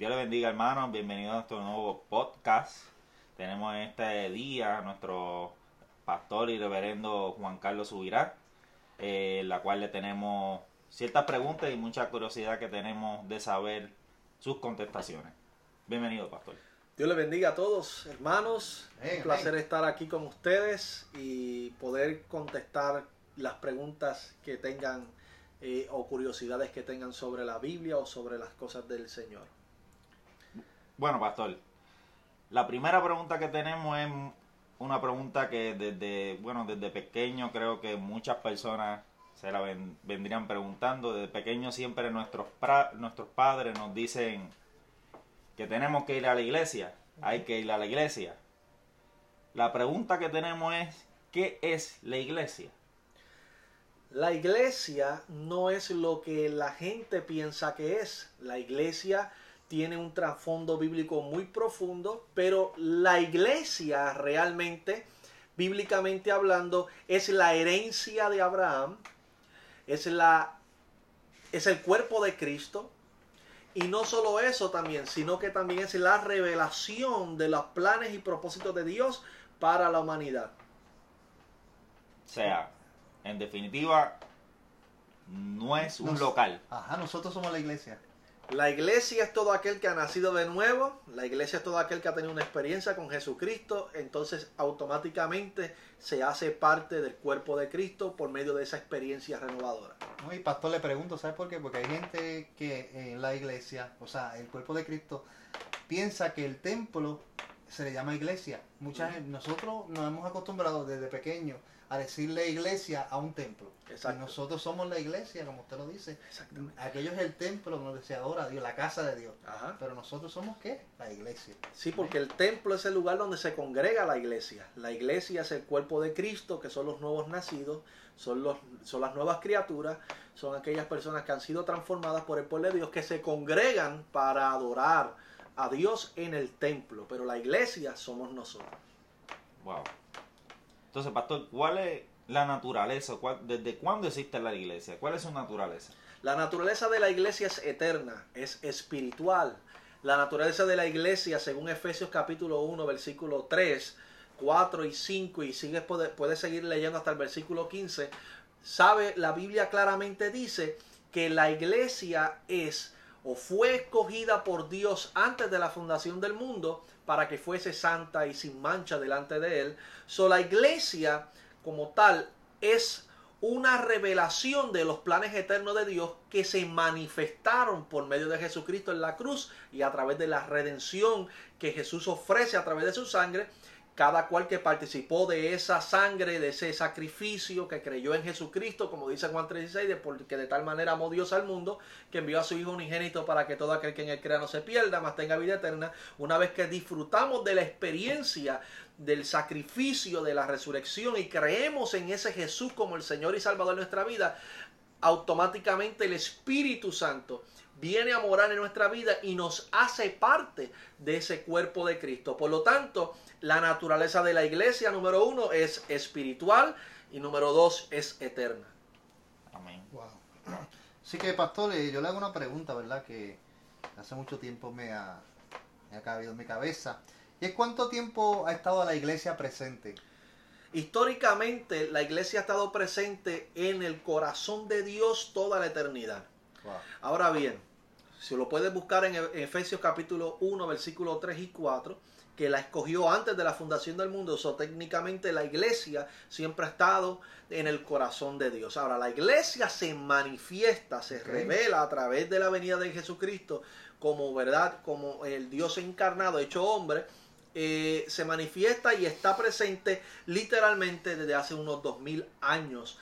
Dios le bendiga hermanos, bienvenidos a nuestro nuevo podcast. Tenemos en este día a nuestro pastor y reverendo Juan Carlos Subirá, eh, la cual le tenemos ciertas preguntas y mucha curiosidad que tenemos de saber sus contestaciones. Bienvenido, pastor. Dios le bendiga a todos, hermanos. Un placer estar aquí con ustedes y poder contestar las preguntas que tengan eh, o curiosidades que tengan sobre la Biblia o sobre las cosas del Señor. Bueno, pastor, la primera pregunta que tenemos es una pregunta que desde, bueno, desde pequeño creo que muchas personas se la vendrían preguntando. Desde pequeño siempre nuestros, nuestros padres nos dicen que tenemos que ir a la iglesia, hay que ir a la iglesia. La pregunta que tenemos es, ¿qué es la iglesia? La iglesia no es lo que la gente piensa que es. La iglesia tiene un trasfondo bíblico muy profundo, pero la iglesia realmente, bíblicamente hablando, es la herencia de Abraham, es, la, es el cuerpo de Cristo, y no solo eso también, sino que también es la revelación de los planes y propósitos de Dios para la humanidad. O sea, en definitiva, no es un local. Ajá, nosotros somos la iglesia. La iglesia es todo aquel que ha nacido de nuevo, la iglesia es todo aquel que ha tenido una experiencia con Jesucristo, entonces automáticamente se hace parte del cuerpo de Cristo por medio de esa experiencia renovadora. No, y pastor le pregunto, ¿sabes por qué? Porque hay gente que en la iglesia, o sea, el cuerpo de Cristo, piensa que el templo se le llama iglesia. Muchas, nosotros nos hemos acostumbrado desde pequeños a decirle iglesia a un templo. Y nosotros somos la iglesia, como usted lo dice. Aquello es el templo donde se adora a Dios, la casa de Dios. Pero nosotros somos qué? La iglesia. Sí, porque el templo es el lugar donde se congrega la iglesia. La iglesia es el cuerpo de Cristo, que son los nuevos nacidos, son, los, son las nuevas criaturas, son aquellas personas que han sido transformadas por el pueblo de Dios, que se congregan para adorar a Dios en el templo. Pero la iglesia somos nosotros. Wow. Entonces, pastor, ¿cuál es la naturaleza? ¿Desde cuándo existe la iglesia? ¿Cuál es su naturaleza? La naturaleza de la iglesia es eterna, es espiritual. La naturaleza de la iglesia, según Efesios capítulo 1, versículo 3, 4 y 5, y sigues, puedes seguir leyendo hasta el versículo 15, sabe, la Biblia claramente dice que la iglesia es o fue escogida por Dios antes de la fundación del mundo para que fuese santa y sin mancha delante de él. So la iglesia como tal es una revelación de los planes eternos de Dios que se manifestaron por medio de Jesucristo en la cruz y a través de la redención que Jesús ofrece a través de su sangre cada cual que participó de esa sangre, de ese sacrificio, que creyó en Jesucristo, como dice Juan 3:16, porque de tal manera amó Dios al mundo, que envió a su Hijo unigénito para que todo aquel que en él crea no se pierda, mas tenga vida eterna. Una vez que disfrutamos de la experiencia del sacrificio, de la resurrección y creemos en ese Jesús como el Señor y Salvador de nuestra vida, automáticamente el Espíritu Santo viene a morar en nuestra vida y nos hace parte de ese cuerpo de Cristo. Por lo tanto, la naturaleza de la iglesia, número uno, es espiritual y número dos, es eterna. Amén. Wow. Así que, pastor, eh, yo le hago una pregunta, ¿verdad? Que hace mucho tiempo me ha, me ha cabido en mi cabeza. ¿Y es cuánto tiempo ha estado la iglesia presente? Históricamente, la iglesia ha estado presente en el corazón de Dios toda la eternidad. Ahora bien, si lo puedes buscar en Efesios capítulo 1, versículo 3 y 4, que la escogió antes de la fundación del mundo. O técnicamente la iglesia siempre ha estado en el corazón de Dios. Ahora, la iglesia se manifiesta, se revela a través de la venida de Jesucristo como verdad, como el Dios encarnado, hecho hombre. Eh, se manifiesta y está presente literalmente desde hace unos dos mil años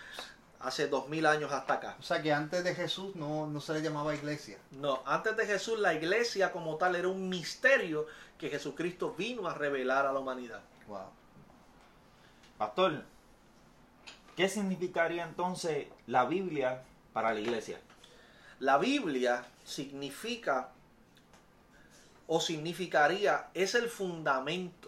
hace dos mil años hasta acá. O sea que antes de Jesús no, no se le llamaba iglesia. No, antes de Jesús la iglesia como tal era un misterio que Jesucristo vino a revelar a la humanidad. Wow. Pastor, ¿qué significaría entonces la Biblia para la iglesia? La Biblia significa o significaría es el fundamento,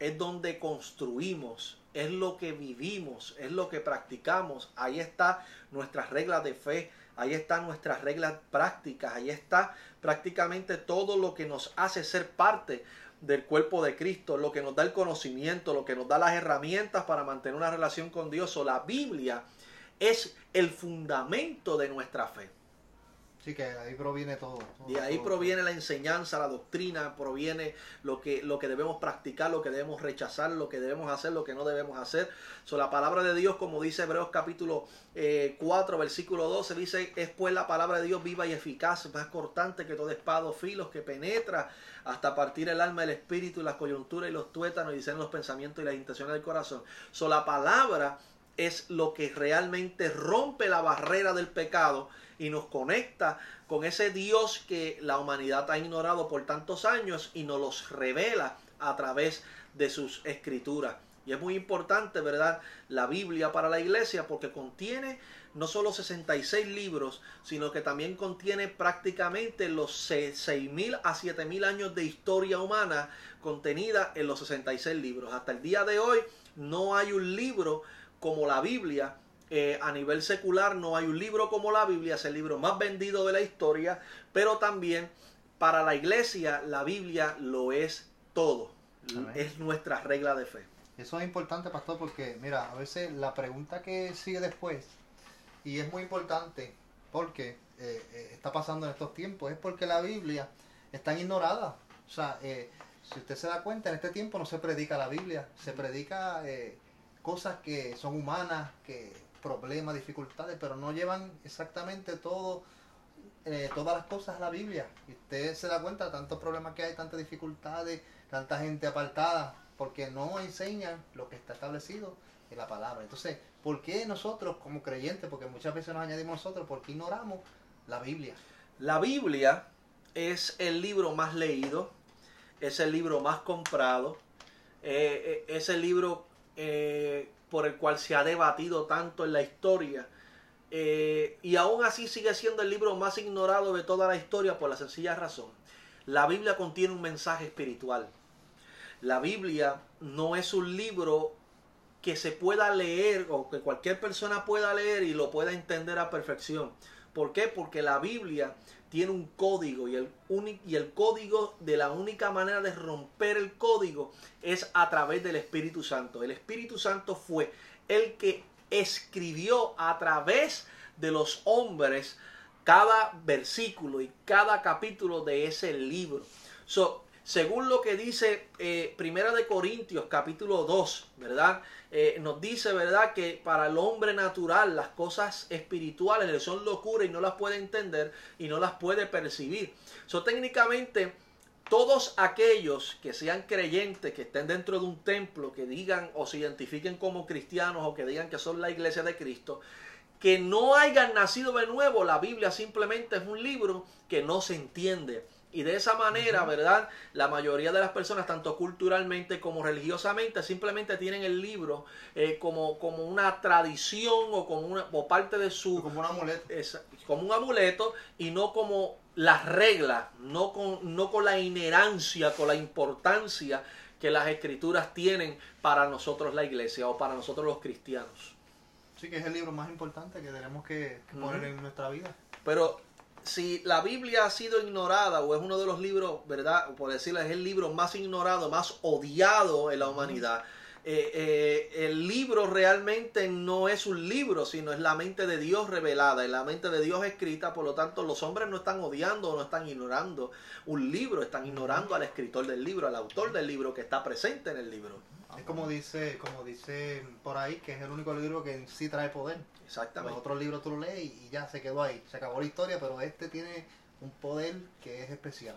es donde construimos es lo que vivimos, es lo que practicamos. Ahí está nuestras reglas de fe, ahí están nuestras reglas prácticas, ahí está prácticamente todo lo que nos hace ser parte del cuerpo de Cristo, lo que nos da el conocimiento, lo que nos da las herramientas para mantener una relación con Dios. O la Biblia es el fundamento de nuestra fe. Sí, que ahí proviene todo. De ahí proviene la enseñanza, la doctrina, proviene lo que, lo que debemos practicar, lo que debemos rechazar, lo que debemos hacer, lo que no debemos hacer. So, la palabra de Dios, como dice Hebreos capítulo 4, eh, versículo 12, dice, es pues la palabra de Dios viva y eficaz, más cortante que todo espado filos, que penetra hasta partir el alma, el espíritu, las coyunturas y los tuétanos, y dicen los pensamientos y las intenciones del corazón. So, la palabra es lo que realmente rompe la barrera del pecado y nos conecta con ese Dios que la humanidad ha ignorado por tantos años y nos los revela a través de sus escrituras. Y es muy importante, ¿verdad? La Biblia para la iglesia porque contiene no solo 66 libros, sino que también contiene prácticamente los 6.000 a 7.000 años de historia humana contenida en los 66 libros. Hasta el día de hoy no hay un libro como la Biblia eh, a nivel secular no hay un libro como la Biblia, es el libro más vendido de la historia, pero también para la iglesia la Biblia lo es todo, es nuestra regla de fe. Eso es importante, pastor, porque mira, a veces la pregunta que sigue después, y es muy importante porque eh, eh, está pasando en estos tiempos, es porque la Biblia está ignorada. O sea, si usted se da cuenta, en este tiempo no se predica la Biblia, se predica cosas que son humanas, que problemas, dificultades, pero no llevan exactamente todo, eh, todas las cosas a la Biblia. Y usted se da cuenta de tantos problemas que hay, tantas dificultades, tanta gente apartada, porque no enseñan lo que está establecido en la palabra. Entonces, ¿por qué nosotros como creyentes, porque muchas veces nos añadimos nosotros, ¿por qué ignoramos la Biblia? La Biblia es el libro más leído, es el libro más comprado, eh, eh, es el libro por el cual se ha debatido tanto en la historia. Eh, y aún así sigue siendo el libro más ignorado de toda la historia por la sencilla razón. La Biblia contiene un mensaje espiritual. La Biblia no es un libro que se pueda leer o que cualquier persona pueda leer y lo pueda entender a perfección. ¿Por qué? Porque la Biblia tiene un código y el, y el código de la única manera de romper el código es a través del Espíritu Santo. El Espíritu Santo fue el que escribió a través de los hombres cada versículo y cada capítulo de ese libro. Según lo que dice eh, Primera de Corintios capítulo 2, ¿verdad? Eh, nos dice, ¿verdad? Que para el hombre natural las cosas espirituales le son locura y no las puede entender y no las puede percibir. So, técnicamente, todos aquellos que sean creyentes, que estén dentro de un templo, que digan o se identifiquen como cristianos o que digan que son la iglesia de Cristo, que no hayan nacido de nuevo, la Biblia simplemente es un libro que no se entiende y de esa manera, ¿verdad? La mayoría de las personas, tanto culturalmente como religiosamente, simplemente tienen el libro eh, como, como una tradición o como una o parte de su... Como un amuleto. como un amuleto y no como las reglas, no con, no con la inherancia, con la importancia que las escrituras tienen para nosotros la iglesia o para nosotros los cristianos. Sí, que es el libro más importante que tenemos que, poner en nuestra vida. Pero si la Biblia ha sido ignorada o es uno de los libros, ¿verdad? Por decirlo, es el libro más ignorado, más odiado en la humanidad. Eh, eh, el libro realmente no es un libro, sino es la mente de Dios revelada, es la mente de Dios escrita, por lo tanto los hombres no están odiando o no están ignorando un libro, están ignorando al escritor del libro, al autor del libro que está presente en el libro. Es como dice, como dice por ahí, que es el único libro que en sí trae poder. Exactamente. Los otros libros tú lo lees y ya se quedó ahí, se acabó la historia, pero este tiene un poder que es especial.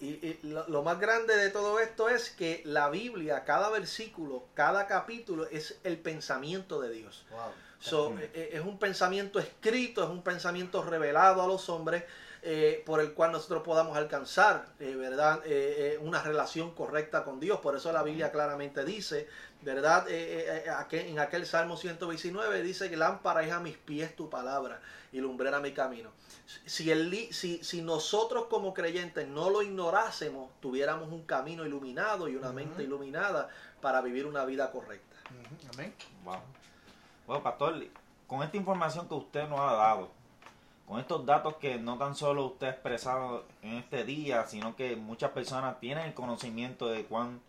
Y, lo, más grande de todo esto es que la Biblia, cada versículo, cada capítulo es el pensamiento de Dios. Wow. E, e, es un pensamiento escrito, es un pensamiento revelado a los hombres eh, por el cual nosotros podamos alcanzar, eh, ¿verdad? Eh, una relación correcta con Dios. Por eso la Biblia claramente dice, ¿verdad? en aquel Salmo 119 dice que lámpara es a mis pies tu palabra y lumbrera mi camino. Si, el, si, si nosotros como creyentes no lo ignorásemos, tuviéramos un camino iluminado y una mente iluminada para vivir una vida correcta. Amén. Wow. Bueno, pastor, con esta información que usted nos ha dado, con estos datos que no tan solo usted ha expresado en este día, sino que muchas personas tienen el conocimiento de cuán,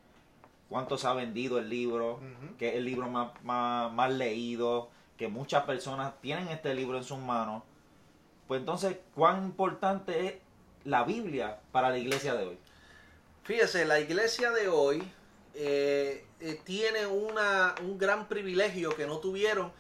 cuánto se ha vendido el libro, que es el libro más, más, más leído, que muchas personas tienen este libro en sus manos, pues entonces, ¿cuán importante es la Biblia para la iglesia de hoy? Fíjese, la iglesia de hoy eh, eh, tiene una, un gran privilegio que no tuvieron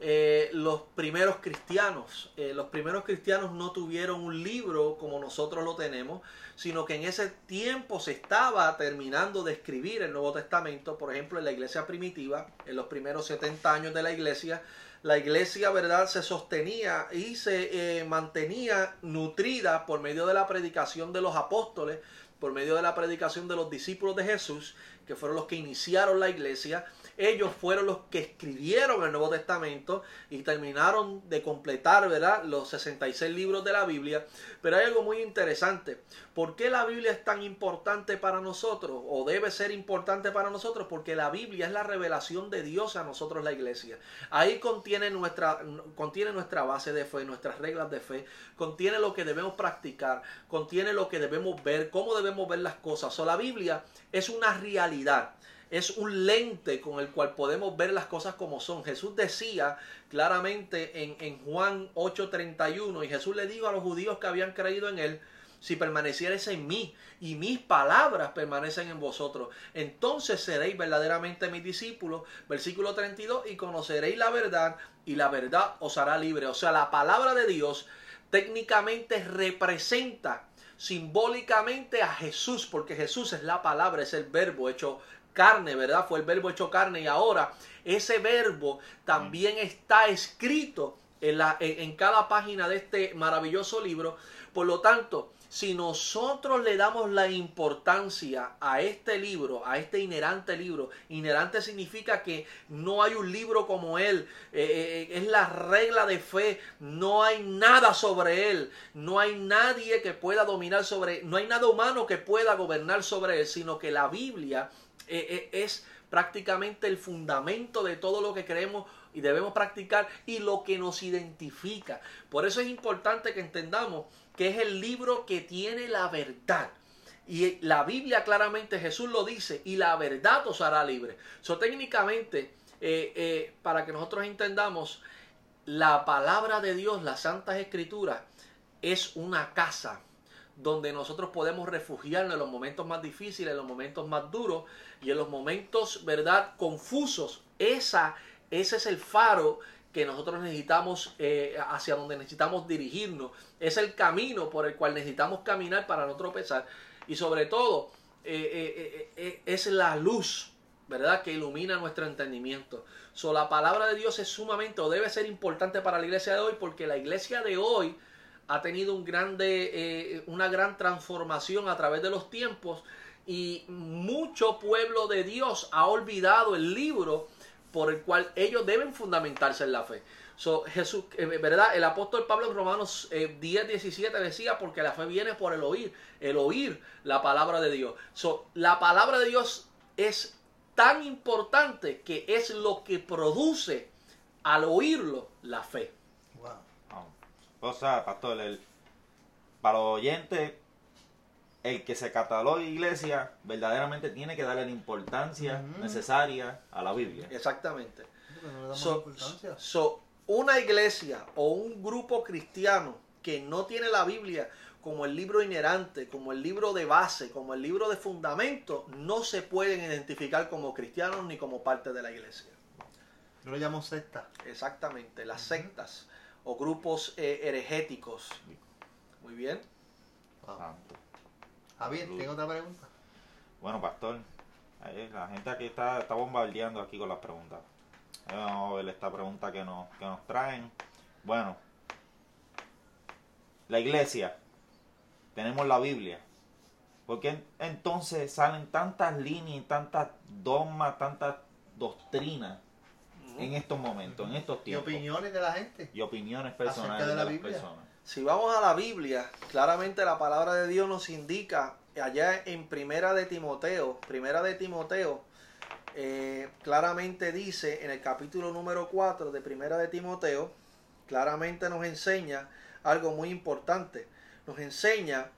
eh, los primeros cristianos. Eh, los primeros cristianos no tuvieron un libro como nosotros lo tenemos, sino que en ese tiempo se estaba terminando de escribir el Nuevo Testamento. Por ejemplo, en la iglesia primitiva, en los primeros 70 años de la iglesia, la iglesia, ¿verdad?, se sostenía y se mantenía nutrida por medio de la predicación de los apóstoles, por medio de la predicación de los discípulos de Jesús, que fueron los que iniciaron la iglesia. Ellos fueron los que escribieron el Nuevo Testamento y terminaron de completar, ¿verdad?, los 66 libros de la Biblia. Pero hay algo muy interesante. ¿Por qué la Biblia es tan importante para nosotros? O debe ser importante para nosotros porque la Biblia es la revelación de Dios a nosotros la iglesia. Ahí contiene nuestra, contiene nuestra base de fe, nuestras reglas de fe, contiene lo que debemos practicar, contiene lo que debemos ver, cómo debemos ver las cosas. O la Biblia es una realidad. Es un lente con el cual podemos ver las cosas como son. Jesús decía claramente en, en Juan 8:31 y Jesús le dijo a los judíos que habían creído en él, si permaneciereis en mí y mis palabras permanecen en vosotros, entonces seréis verdaderamente mis discípulos. Versículo 32, y conoceréis la verdad y la verdad os hará libre. O sea, la palabra de Dios técnicamente representa simbólicamente a Jesús, porque Jesús es la palabra, es el verbo hecho carne, ¿verdad? Fue el verbo hecho carne y ahora ese verbo también está escrito en, la, en, en cada página de este maravilloso libro. Por lo tanto, si nosotros le damos la importancia a este libro, a este inherente libro, inherente significa que no hay un libro como él, eh, eh, es la regla de fe, no hay nada sobre él, no hay nadie que pueda dominar sobre, no hay nada humano que pueda gobernar sobre él, sino que la Biblia eh, eh, es prácticamente el fundamento de todo lo que creemos y debemos practicar y lo que nos identifica. Por eso es importante que entendamos que es el libro que tiene la verdad. Y la Biblia claramente Jesús lo dice, y la verdad os hará libre. So, técnicamente, eh, para que nosotros entendamos, la palabra de Dios, las Santas Escrituras, es una casa donde nosotros podemos refugiarnos en los momentos más difíciles, en los momentos más duros y en los momentos, ¿verdad?, confusos. Esa, ese es el faro que nosotros necesitamos, eh, hacia donde necesitamos dirigirnos. Es el camino por el cual necesitamos caminar para no tropezar. Y sobre todo, eh, eh, es la luz, ¿verdad?, que ilumina nuestro entendimiento. So, la palabra de Dios es sumamente, o debe ser importante para la iglesia de hoy, porque la iglesia de hoy ha tenido un grande, eh, una gran transformación a través de los tiempos y mucho pueblo de Dios ha olvidado el libro por el cual ellos deben fundamentarse en la fe. So, Jesús, eh, ¿verdad? El apóstol Pablo en Romanos eh, 10, 17 decía, porque la fe viene por el oír, el oír la palabra de Dios. So, la palabra de Dios es tan importante que es lo que produce al oírlo la fe. O sea, pastor, el, para los oyentes, el que se catalogue iglesia verdaderamente tiene que darle la importancia necesaria a la Biblia. Exactamente. No le damos So, importancia. so, una iglesia o un grupo cristiano que no tiene la Biblia como el libro inherente, como el libro de base, como el libro de fundamento, no se pueden identificar como cristianos ni como parte de la iglesia. Yo lo llamo secta. Exactamente, las sectas o grupos eh, heregéticos. Muy bien. Santo. Javier, Salud. ¿tengo otra pregunta? Bueno, pastor, la gente aquí está, está bombardeando aquí con las preguntas. Vamos a ver esta pregunta que nos, que nos traen. Bueno, la iglesia, tenemos la Biblia. ¿Por qué entonces salen tantas líneas, tantas dogmas, tantas doctrinas en estos momentos, en estos ¿Y tiempos? opiniones de la gente? Y opiniones personales de de, la las Biblia. personas. Si vamos a la Biblia, claramente la palabra de Dios nos indica allá en Primera de Timoteo, Primera de Timoteo, eh, claramente dice en el capítulo número 4 de Primera de Timoteo, claramente nos enseña algo muy importante. Nos enseña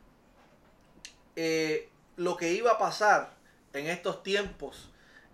eh, lo que iba a pasar en estos tiempos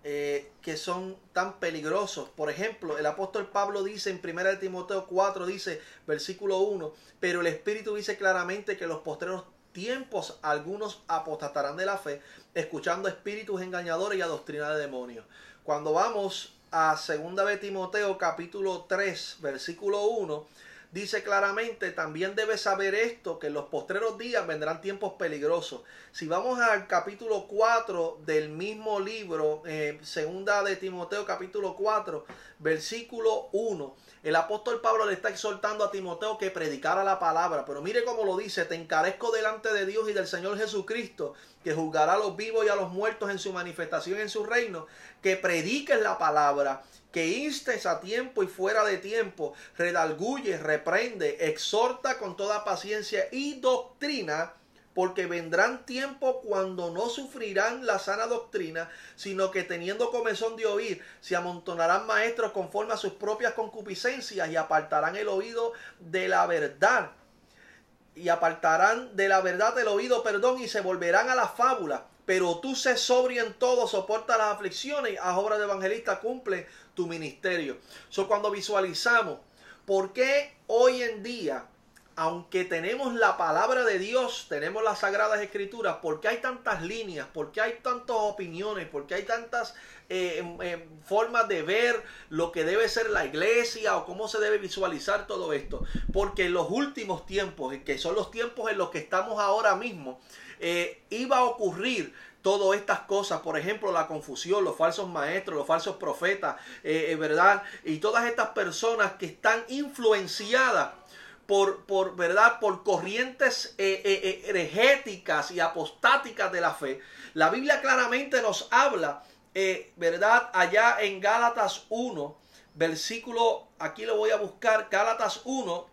eh, que son tan peligrosos. Por ejemplo, el apóstol Pablo dice en 1 Timoteo 4, dice, versículo 1, pero el Espíritu dice claramente que los postreros tiempos algunos apostatarán de la fe, escuchando espíritus engañadores y a doctrina de demonios. Cuando vamos a 2 de Timoteo capítulo 3, versículo 1, dice claramente, también debes saber esto, que en los postreros días vendrán tiempos peligrosos. Si vamos al capítulo 4 del mismo libro, eh, segunda de Timoteo capítulo 4, versículo 1, el apóstol Pablo le está exhortando a Timoteo que predicara la palabra, pero mire cómo lo dice, te encarezco delante de Dios y del Señor Jesucristo, que juzgará a los vivos y a los muertos en su manifestación en su reino, que prediques la palabra, que instes a tiempo y fuera de tiempo, redalguye, reprende, exhorta con toda paciencia y doctrina, porque vendrán tiempos cuando no sufrirán la sana doctrina, sino que teniendo comezón de oír, se amontonarán maestros conforme a sus propias concupiscencias y apartarán el oído de la verdad. Y apartarán de la verdad el oído, perdón, y se volverán a la fábula. Pero tú sé sobrio en todo, soporta las aflicciones, a obra de evangelista cumple tu ministerio. So, cuando visualizamos por qué hoy en día aunque tenemos la palabra de Dios, tenemos las sagradas escrituras, ¿por qué hay tantas líneas? ¿Por qué hay tantas opiniones? ¿Por qué hay tantas eh, formas de ver lo que debe ser la iglesia o cómo se debe visualizar todo esto? Porque en los últimos tiempos, que son los tiempos en los que estamos ahora mismo, eh, iba a ocurrir todas estas cosas, por ejemplo, la confusión, los falsos maestros, los falsos profetas, eh, ¿verdad? Y todas estas personas que están influenciadas por, por, ¿verdad? por corrientes eh, y apostáticas de la fe. La Biblia claramente nos habla, ¿verdad? Allá en Gálatas 1, versículo, aquí lo voy a buscar, Gálatas 1,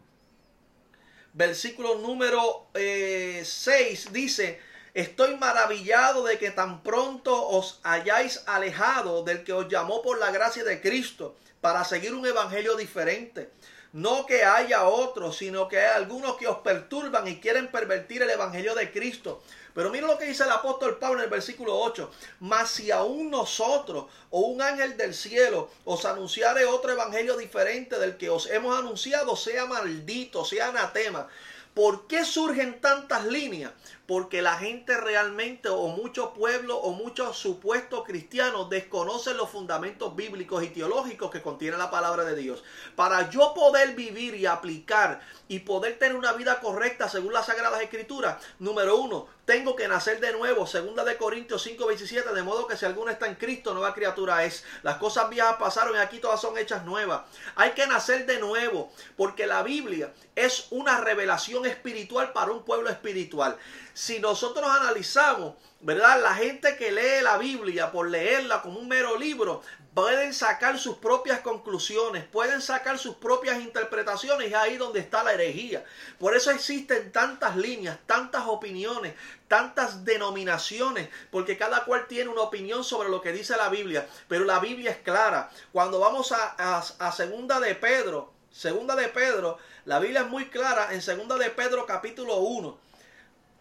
versículo número 6, dice, Estoy maravillado de que tan pronto os hayáis alejado del que os llamó por la gracia de Cristo para seguir un evangelio diferente no que haya otros, sino que hay algunos que os perturban y quieren pervertir el evangelio de Cristo. Pero mira lo que dice el apóstol Pablo en el versículo 8. Mas si aún nosotros o un ángel del cielo os anunciare otro evangelio diferente del que os hemos anunciado, sea maldito, sea anatema. ¿Por qué surgen tantas líneas? Porque la gente realmente o muchos pueblos o muchos supuestos cristianos desconocen los fundamentos bíblicos y teológicos que contiene la palabra de Dios. Para yo poder vivir y aplicar y poder tener una vida correcta según las Sagradas Escrituras, número uno, tengo que nacer de nuevo, segunda de Corintios 5, 27, de modo que si alguno está en Cristo, nueva criatura es. Las cosas viejas pasaron y aquí todas son hechas nuevas. Hay que nacer de nuevo, porque la Biblia es una revelación espiritual para un pueblo espiritual. Si nosotros analizamos, ¿verdad? La gente que lee la Biblia por leerla como un mero libro, pueden sacar sus propias conclusiones, pueden sacar sus propias interpretaciones, y ahí donde está la herejía. Por eso existen tantas líneas, tantas opiniones, tantas denominaciones, porque cada cual tiene una opinión sobre lo que dice la Biblia, pero la Biblia es clara. Cuando vamos a, a segunda de Pedro, segunda de Pedro, la Biblia es muy clara en segunda de Pedro capítulo 1.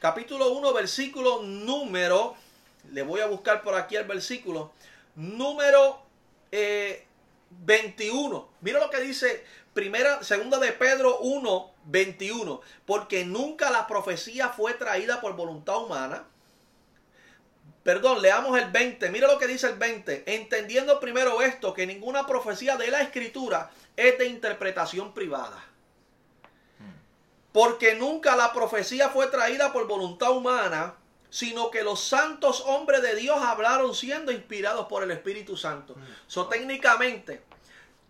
Capítulo 1, versículo número, le voy a buscar por aquí el versículo, número 21. Eh, Mira lo que dice primera, segunda de Pedro 1, 21. Porque nunca la profecía fue traída por voluntad humana. Perdón, leamos el 20. Mira lo que dice el 20. Entendiendo primero esto, que ninguna profecía de la escritura es de interpretación privada. Porque nunca la profecía fue traída por voluntad humana, sino que los santos hombres de Dios hablaron siendo inspirados por el Espíritu Santo. Mm. So, técnicamente,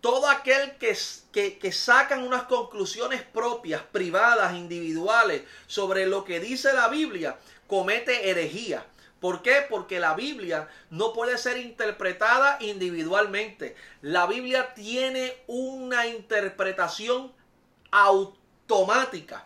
todo aquel que, que, que, sacan unas conclusiones propias, privadas, individuales, sobre lo que dice la Biblia, comete herejía. ¿Por qué? Porque la Biblia no puede ser interpretada individualmente. La Biblia tiene una interpretación automática.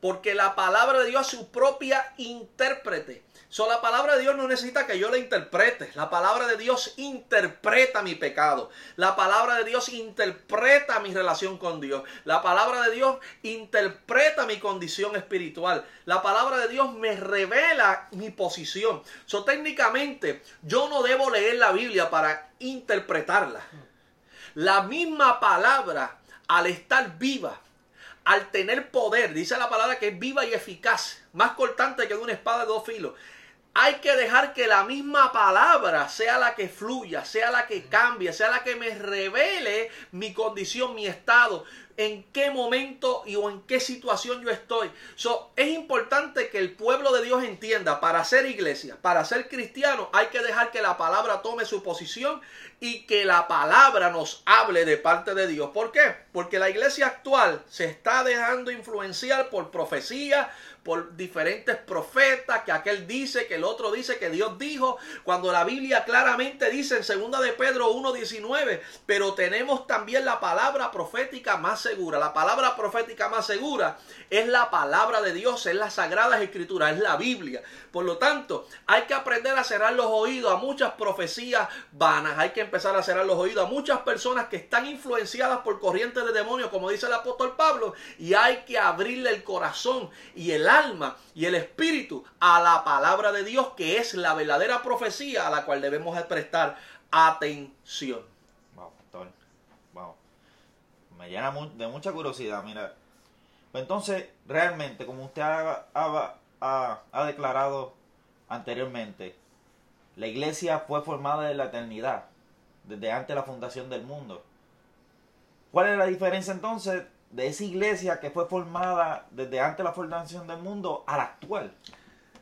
Porque la palabra de Dios es su propia intérprete. So, la palabra de Dios no necesita que yo la interprete. La palabra de Dios interpreta mi pecado. La palabra de Dios interpreta mi relación con Dios. La palabra de Dios interpreta mi condición espiritual. La palabra de Dios me revela mi posición. So, técnicamente, yo no debo leer la Biblia para interpretarla. La misma palabra, al estar viva, al tener poder, dice la palabra que es viva y eficaz, más cortante que una espada de dos filos. Hay que dejar que la misma palabra sea la que fluya, sea la que cambie, sea la que me revele mi condición, mi estado, en qué momento y o en qué situación yo estoy. So, es importante que el pueblo de Dios entienda, para ser iglesia, para ser cristiano, hay que dejar que la palabra tome su posición y que la palabra nos hable de parte de Dios. ¿Por qué? Porque la iglesia actual se está dejando influenciar por profecía, por diferentes profetas, que aquel dice, que el otro dice, que Dios dijo, cuando la Biblia claramente dice en segunda de Pedro 1.19, pero tenemos también la palabra profética más segura. La palabra profética más segura es la palabra de Dios, es la sagrada escritura, es la Biblia. Por lo tanto, hay que aprender a cerrar los oídos a muchas profecías vanas, hay que empezar a cerrar los oídos a muchas personas que están influenciadas por corrientes de demonios, como dice el apóstol Pablo, y hay que abrirle el corazón y el alma y el espíritu a la palabra de Dios, que es la verdadera profecía a la cual debemos prestar atención. Wow. Wow. Me llena de mucha curiosidad, mira. Pues entonces, realmente, como usted ha, ha, declarado anteriormente, la iglesia fue formada en la eternidad, desde antes de la fundación del mundo. ¿Cuál es la diferencia entonces de esa iglesia que fue formada desde antes de la fundación del mundo a la actual?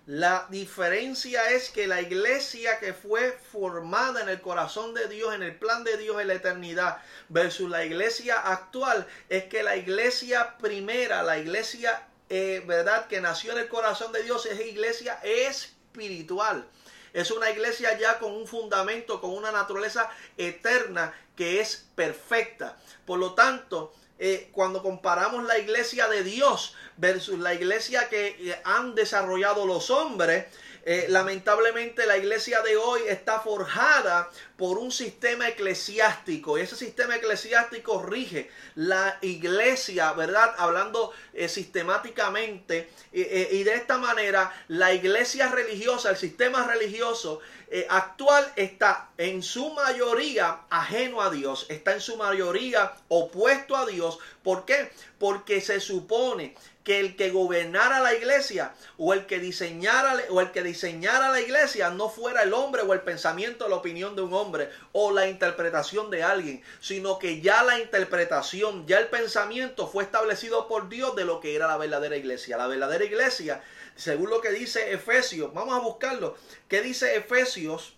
La diferencia es que la iglesia que fue formada en el corazón de Dios, en el plan de Dios en la eternidad, versus la iglesia actual, es que la iglesia primera, la iglesia, eh, ¿verdad?, que nació en el corazón de Dios, es iglesia espiritual. Es una iglesia ya con un fundamento, con una naturaleza eterna que es perfecta. Por lo tanto, eh, cuando comparamos la iglesia de Dios versus la iglesia que eh, han desarrollado los hombres, eh, lamentablemente la iglesia de hoy está forjada por un sistema eclesiástico y ese sistema eclesiástico rige la iglesia, ¿verdad? Hablando sistemáticamente y de esta manera la iglesia religiosa, el sistema religioso actual está en su mayoría ajeno a Dios, está en su mayoría opuesto a Dios. ¿Por qué? Porque se supone que el que gobernara la iglesia o el que diseñara o el que diseñara la iglesia no fuera el hombre o el pensamiento la opinión de un hombre o la interpretación de alguien, sino que ya la interpretación, ya el pensamiento fue establecido por Dios de lo que era la verdadera iglesia. La verdadera iglesia, según lo que dice Efesios, vamos a buscarlo. ¿Qué dice Efesios?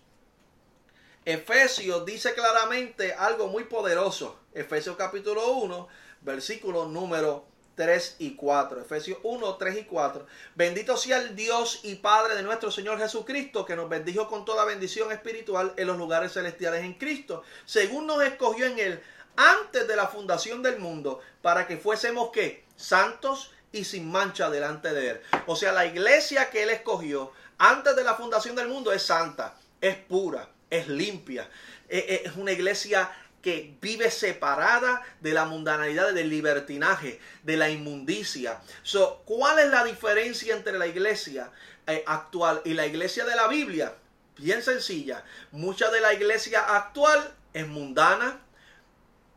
Efesios dice claramente algo muy poderoso. Efesios capítulo 1, versículo número 3 y 4. Efesios 1, 3 y 4. Bendito sea el Dios y Padre de nuestro Señor Jesucristo, que nos bendijo con toda bendición espiritual en los lugares celestiales en Cristo, según nos escogió en Él antes de la fundación del mundo, para que fuésemos que santos y sin mancha delante de Él. O sea, la iglesia que Él escogió antes de la fundación del mundo es santa, es pura, es limpia, es una iglesia que vive separada de la mundanalidad, del libertinaje, de la inmundicia. So, ¿Cuál es la diferencia entre la iglesia eh, actual y la iglesia de la Biblia? Bien sencilla. Mucha de la iglesia actual es mundana,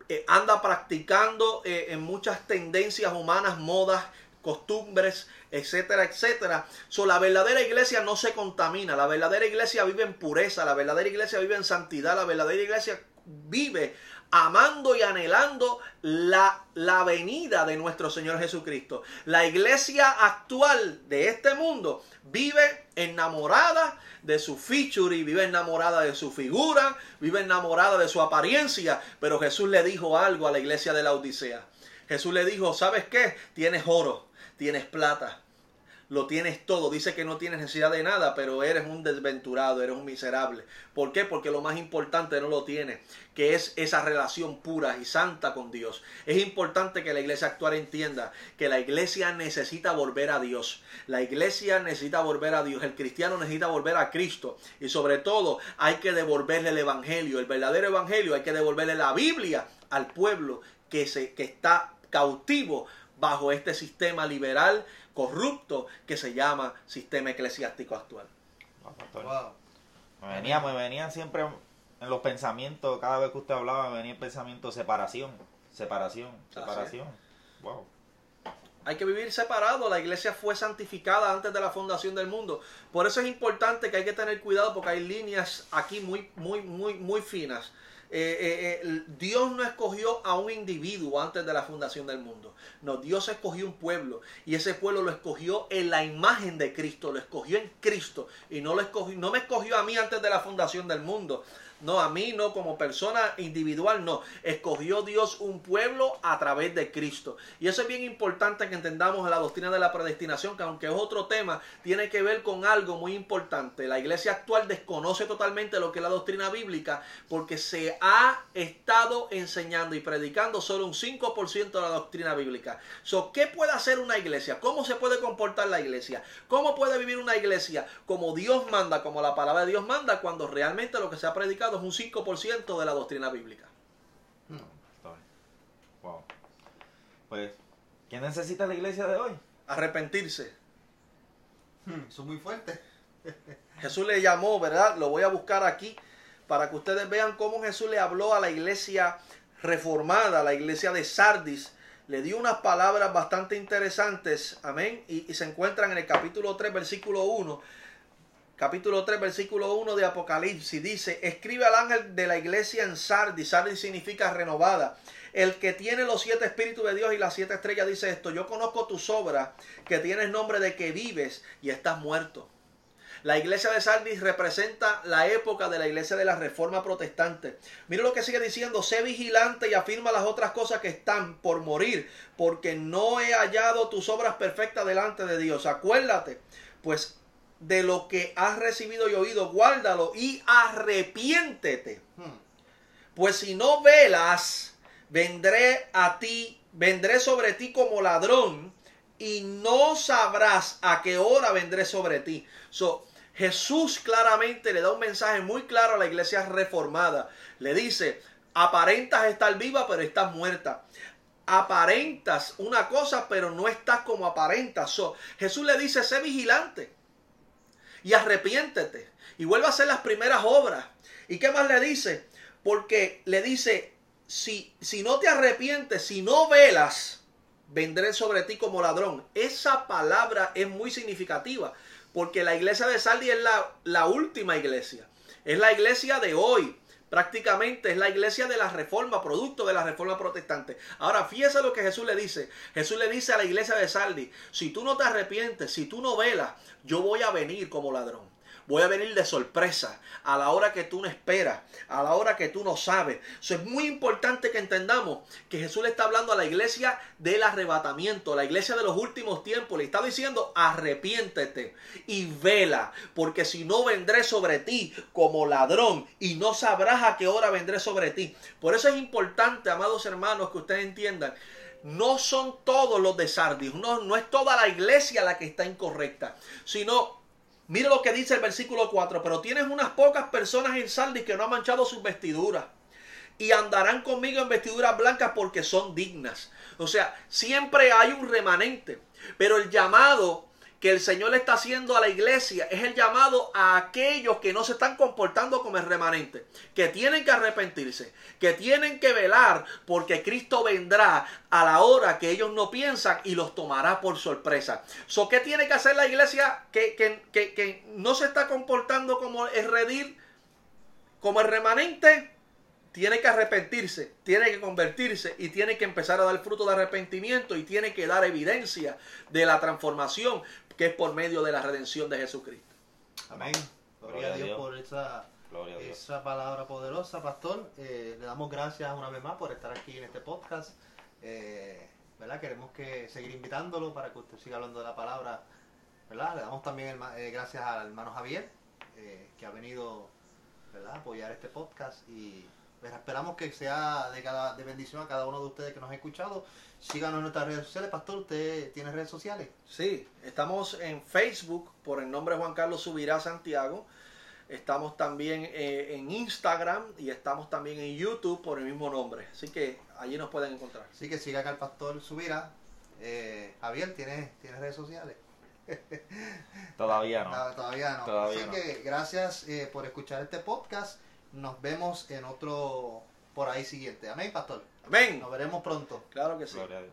eh, anda practicando eh, en muchas tendencias humanas, modas, costumbres, etcétera, etcétera. So, la verdadera iglesia no se contamina, la verdadera iglesia vive en pureza, la verdadera iglesia vive en santidad, la verdadera iglesia vive amando y anhelando la, la, venida de nuestro Señor Jesucristo. La iglesia actual de este mundo vive enamorada de su feature, vive enamorada de su figura, vive enamorada de su apariencia, pero Jesús le dijo algo a la iglesia de la Odisea. Jesús le dijo, ¿sabes qué? Tienes oro, tienes plata, lo tienes todo. Dice que no tienes necesidad de nada, pero eres un desventurado, eres un miserable. ¿Por qué? Porque lo más importante no lo tienes, que es esa relación pura y santa con Dios. Es importante que la iglesia actual entienda que la iglesia necesita volver a Dios. La iglesia necesita volver a Dios. El cristiano necesita volver a Cristo. Y sobre todo hay que devolverle el Evangelio, el verdadero Evangelio. Hay que devolverle la Biblia al pueblo que, se, que está cautivo bajo este sistema liberal corrupto que se llama sistema eclesiástico actual. Me, venía, me venían siempre en los pensamientos, cada vez que usted hablaba, me venía el pensamiento separación, separación, separación. Wow. Hay que vivir separado. La iglesia fue santificada antes de la fundación del mundo. Por eso es importante que hay que tener cuidado porque hay líneas aquí muy, muy, muy, muy finas eh, eh, eh, Dios no escogió a un individuo antes de la fundación del mundo. No, Dios escogió un pueblo y ese pueblo lo escogió en la imagen de Cristo, lo escogió en Cristo y no lo escogió, no me escogió a mí antes de la fundación del mundo. No, a mí no, como persona individual, no. Escogió Dios un pueblo a través de Cristo. Y eso es bien importante que entendamos la doctrina de la predestinación, que aunque es otro tema, tiene que ver con algo muy importante. La iglesia actual desconoce totalmente lo que es la doctrina bíblica porque se ha estado enseñando y predicando solo un 5% de la doctrina bíblica. ¿Qué puede hacer una iglesia? ¿Cómo se puede comportar la iglesia? ¿Cómo puede vivir una iglesia como Dios manda, como la palabra de Dios manda, cuando realmente lo que se ha predicado es un 5% de la doctrina bíblica. Wow. Pues, ¿qué necesita la iglesia de hoy? Arrepentirse. Hmm, son muy fuertes. Jesús le llamó, ¿verdad? Lo voy a buscar aquí para que ustedes vean cómo Jesús le habló a la iglesia reformada, a la iglesia de Sardis. Le dio unas palabras bastante interesantes, amén, y, y se encuentran en el capítulo 3, versículo 1 capítulo 3, versículo 1 de Apocalipsis, dice, escribe al ángel de la iglesia en Sardis, Sardis significa renovada, el que tiene los siete espíritus de Dios y las siete estrellas dice esto, yo conozco tus obras, que tienes nombre de que vives y estás muerto. La iglesia de Sardis representa la época de la iglesia de la reforma protestante. Mira lo que sigue diciendo, sé vigilante y afirma las otras cosas que están por morir, porque no he hallado tus obras perfectas delante de Dios. Acuérdate, pues de lo que has recibido y oído, guárdalo y arrepiéntete. Hmm. Pues si no velas, vendré a ti, vendré sobre ti como ladrón y no sabrás a qué hora vendré sobre ti. So, Jesús claramente le da un mensaje muy claro a la iglesia reformada. Le dice, aparentas estar viva, pero estás muerta aparentas una cosa, pero no estás como aparentas. So, Jesús le dice, sé vigilante y arrepiéntete y vuelve a hacer las primeras obras. ¿Y qué más le dice? Porque le dice, si, si no te arrepientes, si no velas, vendré sobre ti como ladrón. Esa palabra es muy significativa porque la iglesia de Saldi es la, la última iglesia. Es la iglesia de hoy prácticamente es la iglesia de la reforma, producto de la reforma protestante. Ahora, fíjese lo que Jesús le dice. Jesús le dice a la iglesia de Saldi, si tú no te arrepientes, si tú no velas, yo voy a venir como ladrón. Voy a venir de sorpresa, a la hora que tú no esperas, a la hora que tú no sabes. Eso es muy importante que entendamos que Jesús le está hablando a la iglesia del arrebatamiento, la iglesia de los últimos tiempos. Le está diciendo, arrepiéntete y vela, porque si no vendré sobre ti como ladrón y no sabrás a qué hora vendré sobre ti. Por eso es importante, amados hermanos, que ustedes entiendan no son todos los de Sardis, no, no es toda la iglesia la que está incorrecta, sino Mira lo que dice el versículo 4, pero tienes unas pocas personas en Sardis que no han manchado sus vestiduras y andarán conmigo en vestiduras blancas porque son dignas. O sea, siempre hay un remanente, pero el llamado que el Señor le está haciendo a la iglesia es el llamado a aquellos que no se están comportando como el remanente, que tienen que arrepentirse, que tienen que velar porque Cristo vendrá a la hora que ellos no piensan y los tomará por sorpresa. So, ¿Qué tiene que hacer la iglesia que, que, que, que no se está comportando como el redil, como el remanente? tiene que arrepentirse, tiene que convertirse y tiene que empezar a dar fruto de arrepentimiento y tiene que dar evidencia de la transformación que es por medio de la redención de Jesucristo. Amén. Gloria, a Dios, por esa, esa palabra poderosa, pastor. Eh, le damos gracias una vez más por estar aquí en este podcast. Eh, ¿verdad? Queremos que seguir invitándolo para que usted siga hablando de la palabra ¿verdad? Le damos también el eh, gracias al hermano Javier, eh, que ha venido ¿verdad? a apoyar este podcast y esperamos que sea de, cada, de bendición a cada uno de ustedes que nos ha escuchado. Síganos en nuestras redes sociales. Pastor, ¿usted tiene redes sociales? Sí, estamos en Facebook por el nombre Juan Carlos Subirá Santiago. Estamos también eh, en Instagram y estamos también en YouTube por el mismo nombre. Así que allí nos pueden encontrar. Así que sigan al Pastor Subira. Eh, Javier, ¿tiene, ¿tiene redes sociales? Todavía no. No, todavía no. Todavía Así no. que gracias eh, por escuchar este podcast. Nos vemos en otro por ahí siguiente. Amén, Pastor. Amén. Nos veremos pronto. Claro que sí. Gloria a Dios.